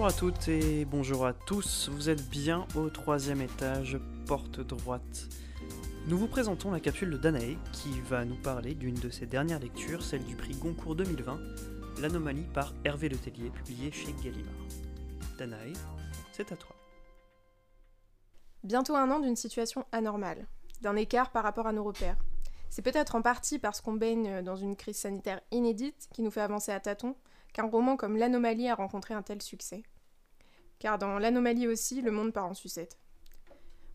Bonjour à toutes et bonjour à tous, vous êtes bien au troisième étage, porte droite. Nous vous présentons la capsule de Danae qui va nous parler d'une de ses dernières lectures, celle du prix Goncourt 2020, L'anomalie par Hervé Letellier, publié chez Gallimard. Danae, c'est à toi. Bientôt un an d'une situation anormale, d'un écart par rapport à nos repères. C'est peut-être en partie parce qu'on baigne dans une crise sanitaire inédite qui nous fait avancer à tâtons qu'un roman comme L'Anomalie a rencontré un tel succès. Car dans L'Anomalie aussi, le monde part en sucette.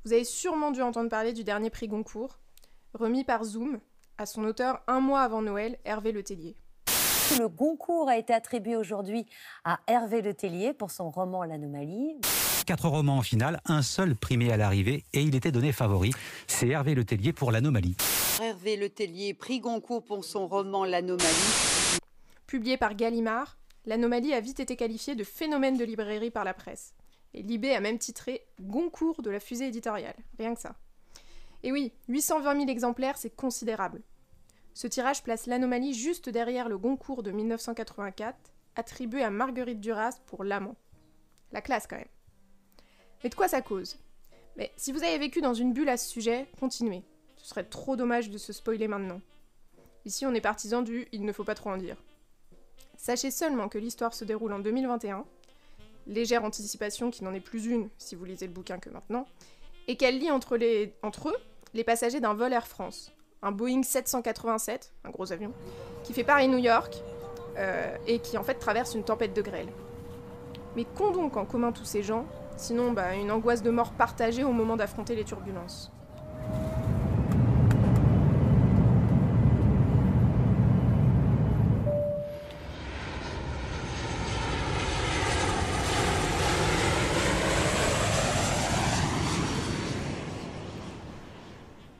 Vous avez sûrement dû entendre parler du dernier prix Goncourt, remis par Zoom à son auteur un mois avant Noël, Hervé Letellier. Le Goncourt a été attribué aujourd'hui à Hervé Letellier pour son roman L'Anomalie. Quatre romans en finale, un seul primé à l'arrivée et il était donné favori. C'est Hervé Letellier pour l'anomalie. Hervé Letellier, prix Goncourt pour son roman L'Anomalie. Publié par Gallimard, L'Anomalie a vite été qualifiée de phénomène de librairie par la presse. Et Libé a même titré Goncourt de la fusée éditoriale, rien que ça. Et oui, 820 000 exemplaires, c'est considérable. Ce tirage place l'anomalie juste derrière le Goncourt de 1984, attribué à Marguerite Duras pour L'Amant. La classe quand même. Mais de quoi ça cause? Mais si vous avez vécu dans une bulle à ce sujet, continuez. Ce serait trop dommage de se spoiler maintenant. Ici, on est partisan du il ne faut pas trop en dire. Sachez seulement que l'histoire se déroule en 2021, légère anticipation qui n'en est plus une si vous lisez le bouquin que maintenant, et qu'elle lie entre, eux les passagers d'un vol Air France, un Boeing 787, un gros avion, qui fait Paris-New York euh, et qui en fait traverse une tempête de grêle. Mais qu'ont donc en commun tous ces gens, sinon bah, une angoisse de mort partagée au moment d'affronter les turbulences?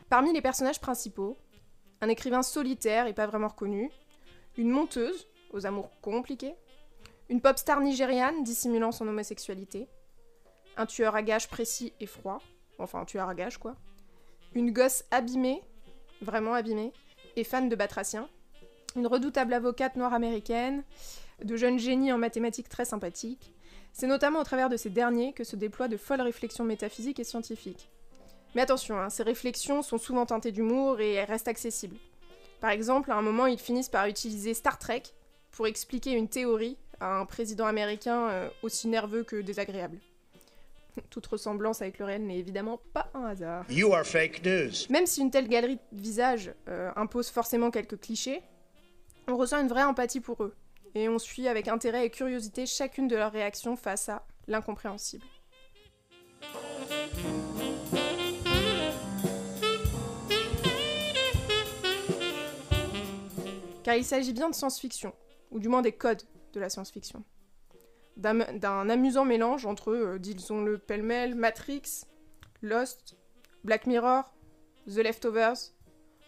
Parmi les personnages principaux, un écrivain solitaire et pas vraiment reconnu, une monteuse aux amours compliqués, une pop star nigériane dissimulant son homosexualité, un tueur à gages précis et froid, enfin un tueur à gages quoi, une gosse abîmée, vraiment abîmée, et fan de batraciens, une redoutable avocate noire américaine, de jeunes génies en mathématiques très sympathiques. C'est notamment au travers de ces derniers que se déploient de folles réflexions métaphysiques et scientifiques. Mais attention, hein, ces réflexions sont souvent teintées d'humour et elles restent accessibles. Par exemple, à un moment, ils finissent par utiliser Star Trek pour expliquer une théorie à un président américain euh, aussi nerveux que désagréable. Toute ressemblance avec le réel n'est évidemment pas un hasard. You are fake news. Même si une telle galerie de visages euh, impose forcément quelques clichés, on ressent une vraie empathie pour eux, et on suit avec intérêt et curiosité chacune de leurs réactions face à l'incompréhensible. Car il s'agit bien de science-fiction, ou du moins des codes de la science-fiction. D'un amusant mélange entre, euh, disons-le pêle-mêle, Matrix, Lost, Black Mirror, The Leftovers,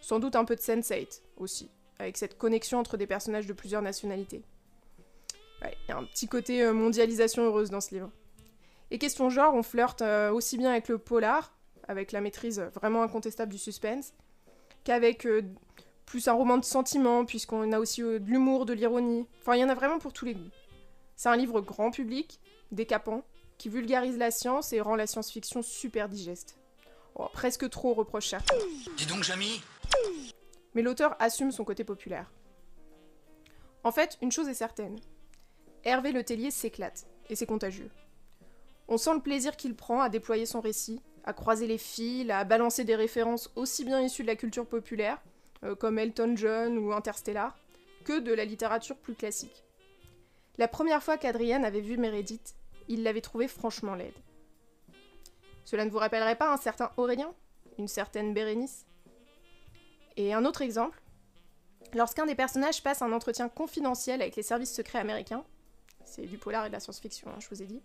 sans doute un peu de Sense8 aussi, avec cette connexion entre des personnages de plusieurs nationalités. Il y a un petit côté euh, mondialisation heureuse dans ce livre. Et question genre, on flirte euh, aussi bien avec le polar, avec la maîtrise vraiment incontestable du suspense, qu'avec plus un roman de sentiment, puisqu'on a aussi euh, de l'humour, de l'ironie. Enfin, il y en a vraiment pour tous les goûts. C'est un livre grand public, décapant, qui vulgarise la science et rend la science-fiction super digeste. Oh, presque trop, reproche certains. Dis donc, Jamy Mais l'auteur assume son côté populaire. En fait, une chose est certaine. Hervé Letellier s'éclate, et c'est contagieux. On sent le plaisir qu'il prend à déployer son récit, à croiser les fils, à balancer des références aussi bien issues de la culture populaire, comme Elton John ou Interstellar, que de la littérature plus classique. La première fois qu'Adrienne avait vu Meredith, il l'avait trouvée franchement laide. Cela ne vous rappellerait pas un certain Aurélien Une certaine Bérénice? Et un autre exemple, lorsqu'un des personnages passe un entretien confidentiel avec les services secrets américains, c'est du polar et de la science-fiction, hein, je vous ai dit,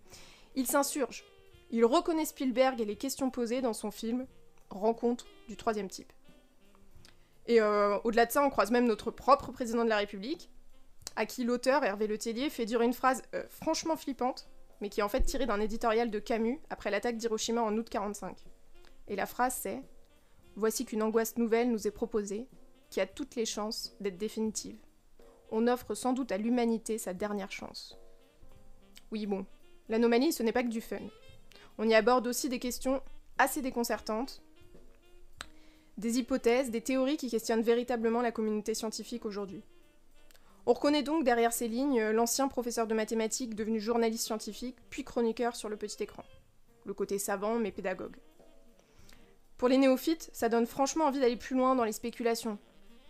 il s'insurge. Il reconnaît Spielberg et les questions posées dans son film Rencontre du troisième type. Et euh, au-delà de ça, on croise même notre propre président de la République, à qui l'auteur, Hervé Letellier, fait dire une phrase euh, franchement flippante, mais qui est en fait tirée d'un éditorial de Camus après l'attaque d'Hiroshima en août 45. Et la phrase c'est Voici qu'une angoisse nouvelle nous est proposée, qui a toutes les chances d'être définitive. On offre sans doute à l'humanité sa dernière chance. Oui, bon, l'anomalie, ce n'est pas que du fun. On y aborde aussi des questions assez déconcertantes, des hypothèses, des théories qui questionnent véritablement la communauté scientifique aujourd'hui. On reconnaît donc derrière ces lignes l'ancien professeur de mathématiques devenu journaliste scientifique, puis chroniqueur sur le petit écran. Le côté savant mais pédagogue. Pour les néophytes, ça donne franchement envie d'aller plus loin dans les spéculations.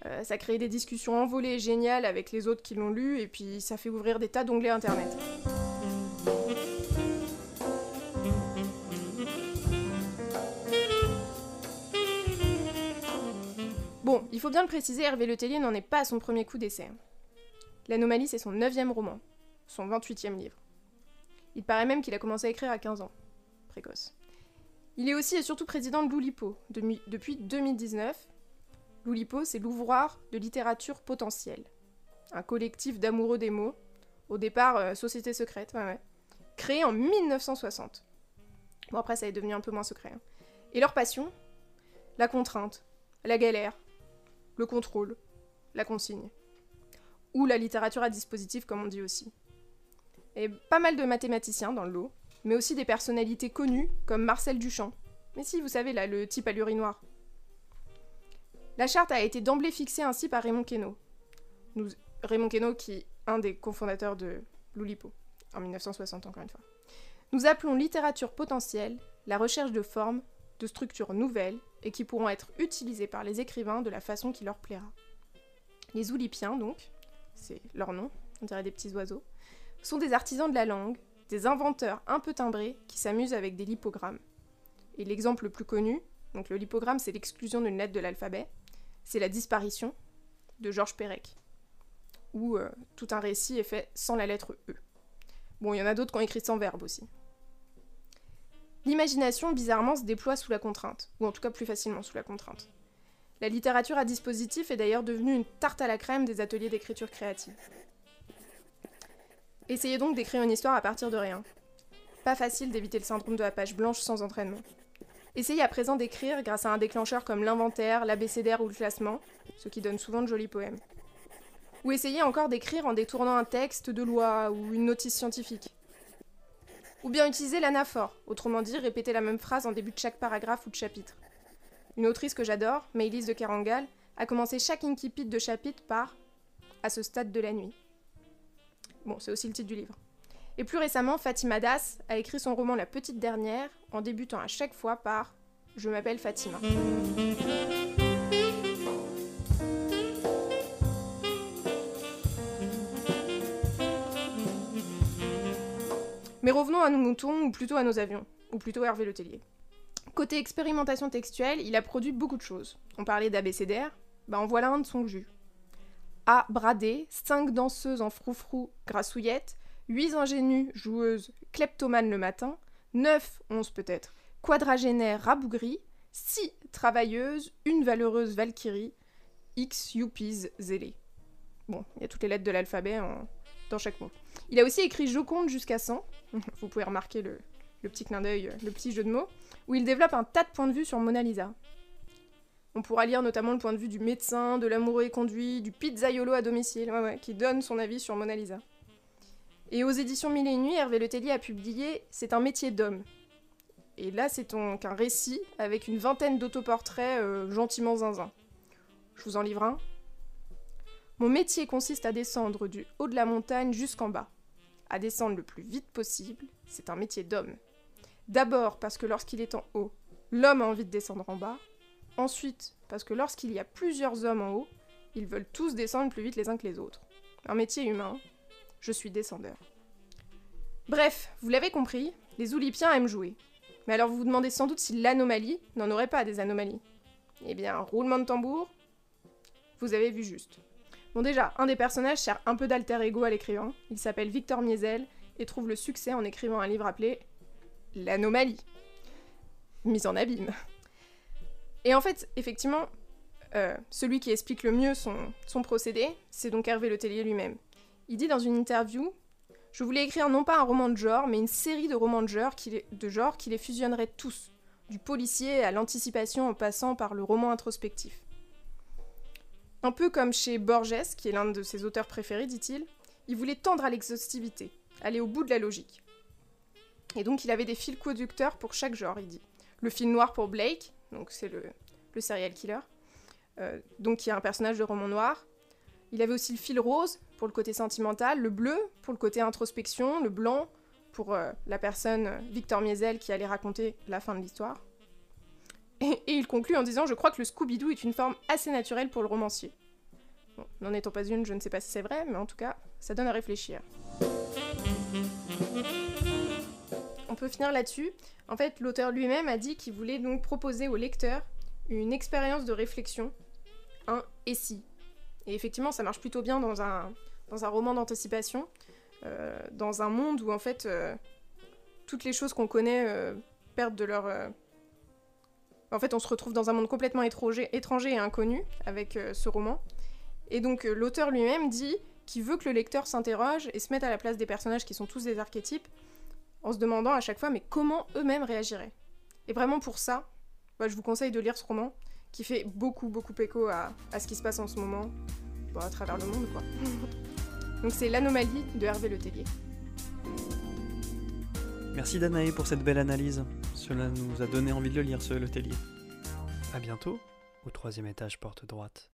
Euh, ça crée des discussions envolées et géniales avec les autres qui l'ont lu, et puis ça fait ouvrir des tas d'onglets internet. Faut bien le préciser, Hervé Letellier n'en est pas à son premier coup d'essai. L'Anomalie, c'est son neuvième roman, son 28e livre. Il paraît même qu'il a commencé à écrire à 15 ans. Précoce. Il est aussi et surtout président de l'Oulipo depuis 2019. L'Oulipo, c'est l'ouvroir de littérature potentielle. Un collectif d'amoureux des mots. Au départ, euh, société secrète, ouais. Créé en 1960. Bon, après, ça est devenu un peu moins secret. hein. Et leur passion? La contrainte, la galère, le contrôle, la consigne. Ou la littérature à dispositif, comme on dit aussi. Et pas mal de mathématiciens dans le lot, mais aussi des personnalités connues comme Marcel Duchamp. Mais si, vous savez, là, le type à l'urinoir. La charte a été d'emblée fixée ainsi par Raymond Queneau. Raymond Queneau, qui est un des cofondateurs de l'Oulipo, en 1960 encore une fois. Nous appelons littérature potentielle la recherche de formes, de structures nouvelles et qui pourront être utilisées par les écrivains de la façon qui leur plaira. Les Oulipiens, donc, c'est leur nom, on dirait des petits oiseaux, sont des artisans de la langue, des inventeurs un peu timbrés qui s'amusent avec des lipogrammes. Et l'exemple le plus connu, donc le lipogramme c'est l'exclusion d'une lettre de l'alphabet, c'est la disparition de Georges Perec, où euh, tout un récit est fait sans la lettre E. Bon, il y en a d'autres qui ont écrit sans verbe aussi. L'imagination, bizarrement, se déploie sous la contrainte, ou en tout cas plus facilement sous la contrainte. La littérature à dispositif est d'ailleurs devenue une tarte à la crème des ateliers d'écriture créative. Essayez donc d'écrire une histoire à partir de rien. Pas facile d'éviter le syndrome de la page blanche sans entraînement. Essayez à présent d'écrire grâce à un déclencheur comme l'inventaire, l'abécédaire ou le classement, ce qui donne souvent de jolis poèmes. Ou essayez encore d'écrire en détournant un texte de loi ou une notice scientifique. Ou bien utiliser l'anaphore, autrement dit répéter la même phrase en début de chaque paragraphe ou de chapitre. Une autrice que j'adore, Maëlys de Carangal, a commencé chaque incipit de chapitre par À ce stade de la nuit. Bon, c'est aussi le titre du livre. Et plus récemment, Fatima Das a écrit son roman La Petite Dernière en débutant à chaque fois par Je m'appelle Fatima. Mais revenons à nos moutons, ou plutôt à nos avions, ou plutôt à Hervé Letellier. Côté expérimentation textuelle, il a produit beaucoup de choses. On parlait d'abécédaire, bah en voilà un de son jus. A bradé, 5 danseuses en froufrou grassouillettes, 8 ingénues joueuses kleptomanes le matin, 9, 11 peut-être, quadragénaires rabougris, 6 travailleuses, une valeureuse valkyrie, X youpies zélés. Bon, il y a toutes les lettres de l'alphabet en- chaque mot. Il a aussi écrit Joconde jusqu'à 100, vous pouvez remarquer le, le petit clin d'œil, le petit jeu de mots, où il développe un tas de points de vue sur Mona Lisa. On pourra lire notamment le point de vue du médecin, de l'amoureux éconduit, du pizzaiolo à domicile, qui donne son avis sur Mona Lisa. Et aux éditions Mille et nuits, Hervé Letellier a publié C'est un métier d'homme. Et là, c'est donc un récit avec une vingtaine d'autoportraits euh, gentiment zinzin. Je vous en livre un. Mon métier consiste à descendre du haut de la montagne jusqu'en bas. À descendre le plus vite possible, c'est un métier d'homme. D'abord parce que lorsqu'il est en haut, l'homme a envie de descendre en bas. Ensuite, parce que lorsqu'il y a plusieurs hommes en haut, ils veulent tous descendre plus vite les uns que les autres. Un métier humain. Je suis descendeur. Bref, vous l'avez compris, les Oulipiens aiment jouer. Mais alors vous vous demandez sans doute si l'anomalie n'en aurait pas des anomalies. Eh bien, roulement de tambour, vous avez vu juste. Bon déjà, un des personnages sert un peu d'alter ego à l'écrivain. Il s'appelle Victor Miesel et trouve le succès en écrivant un livre appelé L'anomalie. Mise en abîme. Et en fait, effectivement, Euh, celui qui explique le mieux son, procédé, c'est donc Hervé Letellier lui-même. Il dit dans une interview Je voulais écrire non pas un roman de genre, mais une série de romans de genre qui les, de genre qui les fusionnerait tous, du policier à l'anticipation en passant par le roman introspectif. Un peu comme chez Borges, qui est l'un de ses auteurs préférés, dit-il, il voulait tendre à l'exhaustivité, aller au bout de la logique. Et donc il avait des fils conducteurs pour chaque genre, il dit. Le fil noir pour Blake, donc c'est le, serial killer, euh, qui est un personnage de roman noir. Il avait aussi le fil rose pour le côté sentimental, le bleu pour le côté introspection, le blanc pour euh, la personne Victor Miesel qui allait raconter la fin de l'histoire. Et, il conclut en disant Je crois que le Scooby-Doo est une forme assez naturelle pour le romancier. Bon, N'en étant pas une, je ne sais pas si c'est vrai, mais en tout cas, ça donne à réfléchir. On peut finir là-dessus. En fait, l'auteur lui-même a dit qu'il voulait donc proposer au lecteur une expérience de réflexion, un et si. Et effectivement, ça marche plutôt bien dans un, dans un roman d'anticipation, euh, dans un monde où en fait euh, toutes les choses qu'on connaît euh, perdent de leur. En fait, on se retrouve dans un monde complètement étranger, étranger et inconnu avec euh, ce roman. Et donc, euh, l'auteur lui-même dit qu'il veut que le lecteur s'interroge et se mette à la place des personnages qui sont tous des archétypes, en se demandant à chaque fois, mais comment eux-mêmes réagiraient? Et vraiment pour ça, bah, je vous conseille de lire ce roman, qui fait beaucoup, beaucoup écho à, à ce qui se passe en ce moment, bah, à travers le monde, quoi. Donc c'est L'Anomalie de Hervé Letellier. Merci Danae pour cette belle analyse. Cela nous a donné envie de le lire, ce Letellier. A bientôt, au troisième étage porte droite.